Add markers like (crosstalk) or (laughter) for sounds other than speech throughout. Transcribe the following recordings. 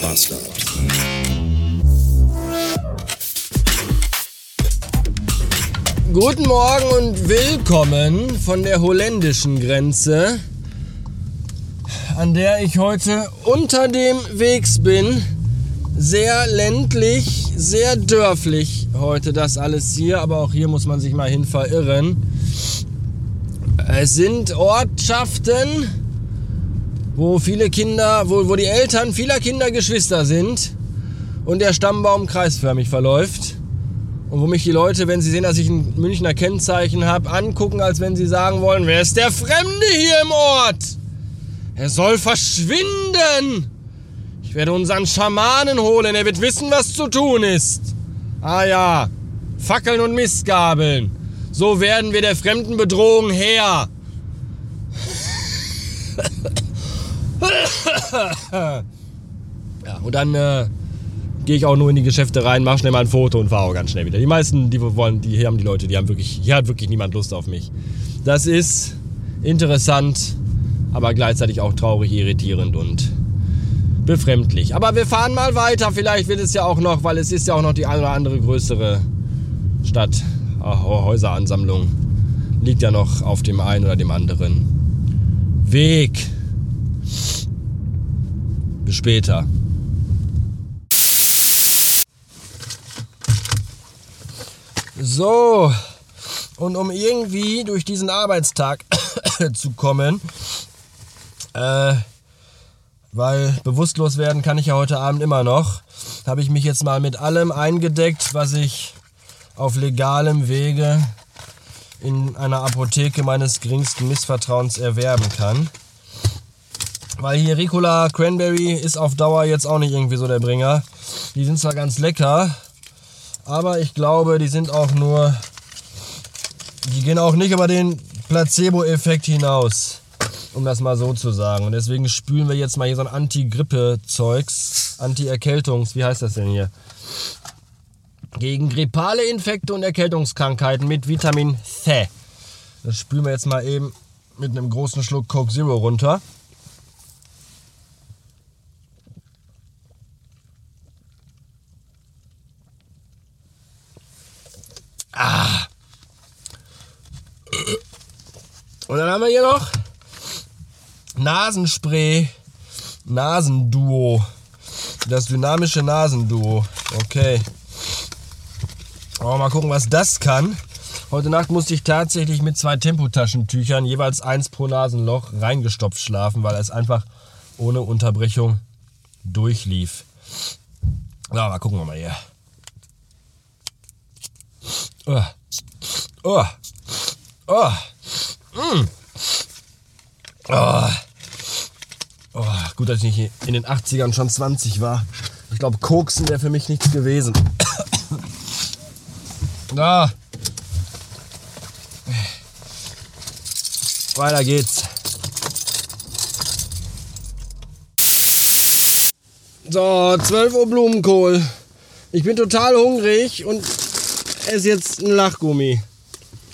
Bastard. Guten Morgen und willkommen von der holländischen Grenze, an der ich heute unter dem Wegs bin. Sehr ländlich, sehr dörflich heute das alles hier, aber auch hier muss man sich mal hin verirren. Es sind Ortschaften, wo viele Kinder, wo, wo die Eltern vieler Kinder Geschwister sind und der Stammbaum kreisförmig verläuft. Und wo mich die Leute, wenn sie sehen, dass ich ein Münchner Kennzeichen habe, angucken, als wenn sie sagen wollen, wer ist der Fremde hier im Ort? Er soll verschwinden. Ich werde unseren Schamanen holen, er wird wissen, was zu tun ist. Ah ja, Fackeln und Mistgabeln. So werden wir der fremden Bedrohung Herr. (laughs) (coughs) ja, und dann äh, gehe ich auch nur in die Geschäfte rein, mache schnell mal ein Foto und fahre auch ganz schnell wieder. Die meisten, die wollen, die hier haben die Leute, die haben wirklich, hier hat wirklich niemand Lust auf mich. Das ist interessant, aber gleichzeitig auch traurig, irritierend und befremdlich. Aber wir fahren mal weiter. Vielleicht wird es ja auch noch, weil es ist ja auch noch die eine oder andere größere Stadt, Häuseransammlung, liegt ja noch auf dem einen oder dem anderen Weg. Bis später. So, und um irgendwie durch diesen Arbeitstag (coughs) zu kommen, äh, weil bewusstlos werden kann ich ja heute Abend immer noch, habe ich mich jetzt mal mit allem eingedeckt, was ich auf legalem Wege in einer Apotheke meines geringsten Missvertrauens erwerben kann. Weil hier Ricola Cranberry ist auf Dauer jetzt auch nicht irgendwie so der Bringer. Die sind zwar ganz lecker, aber ich glaube, die sind auch nur. Die gehen auch nicht über den Placebo-Effekt hinaus. Um das mal so zu sagen. Und deswegen spülen wir jetzt mal hier so ein Anti-Grippe-Zeugs. Anti-Erkältungs. Wie heißt das denn hier? Gegen grippale Infekte und Erkältungskrankheiten mit Vitamin C. Das spülen wir jetzt mal eben mit einem großen Schluck Coke Zero runter. Und dann haben wir hier noch Nasenspray, Nasenduo. Das dynamische Nasenduo. Okay. Aber mal gucken, was das kann. Heute Nacht musste ich tatsächlich mit zwei Tempotaschentüchern, jeweils eins pro Nasenloch, reingestopft schlafen, weil es einfach ohne Unterbrechung durchlief. So, mal gucken wir mal hier. Oh. Oh. Oh. Mm. Oh. Oh. Gut, dass ich nicht in den 80ern schon 20 war. Ich glaube, Koksen wäre für mich nichts gewesen. Da. Weiter geht's. So, 12 Uhr Blumenkohl. Ich bin total hungrig und esse jetzt ein Lachgummi.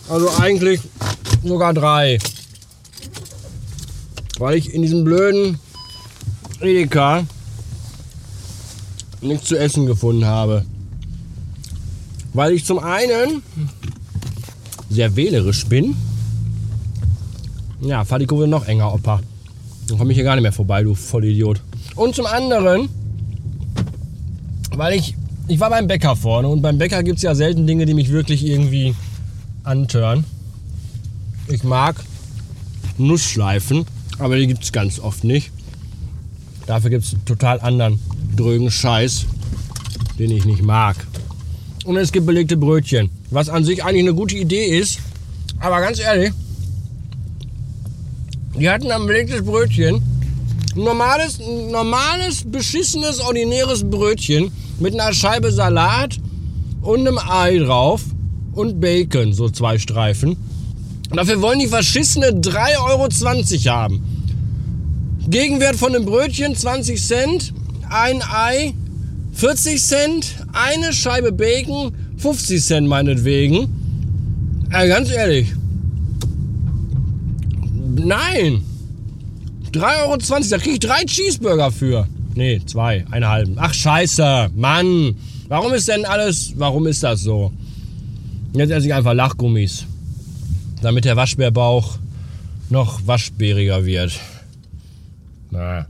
Also eigentlich sogar drei. Weil ich in diesem blöden Edeka nichts zu essen gefunden habe. Weil ich zum einen sehr wählerisch bin. Ja, fahr die Kurve noch enger, Opa. Dann komme ich hier gar nicht mehr vorbei, du Vollidiot. Und zum anderen, weil ich, ich war beim Bäcker vorne und beim Bäcker gibt es ja selten Dinge, die mich wirklich irgendwie antören. Ich mag Nussschleifen, aber die gibt es ganz oft nicht. Dafür gibt es einen total anderen drögen Scheiß, den ich nicht mag und es gibt belegte Brötchen. Was an sich eigentlich eine gute Idee ist. Aber ganz ehrlich, die hatten ein belegtes Brötchen. Ein normales, ein normales, beschissenes, ordinäres Brötchen mit einer Scheibe Salat und einem Ei drauf und Bacon, so zwei Streifen. Dafür wollen die verschissene 3,20 Euro haben. Gegenwert von einem Brötchen 20 Cent, ein Ei 40 Cent, eine Scheibe Bacon, 50 Cent meinetwegen. Ja, ganz ehrlich. Nein. 3,20 Euro, da kriege ich drei Cheeseburger für. Nee, zwei, einen halben. Ach scheiße, Mann. Warum ist denn alles, warum ist das so? Jetzt esse ich einfach Lachgummis. Damit der Waschbärbauch noch waschbäriger wird. Na.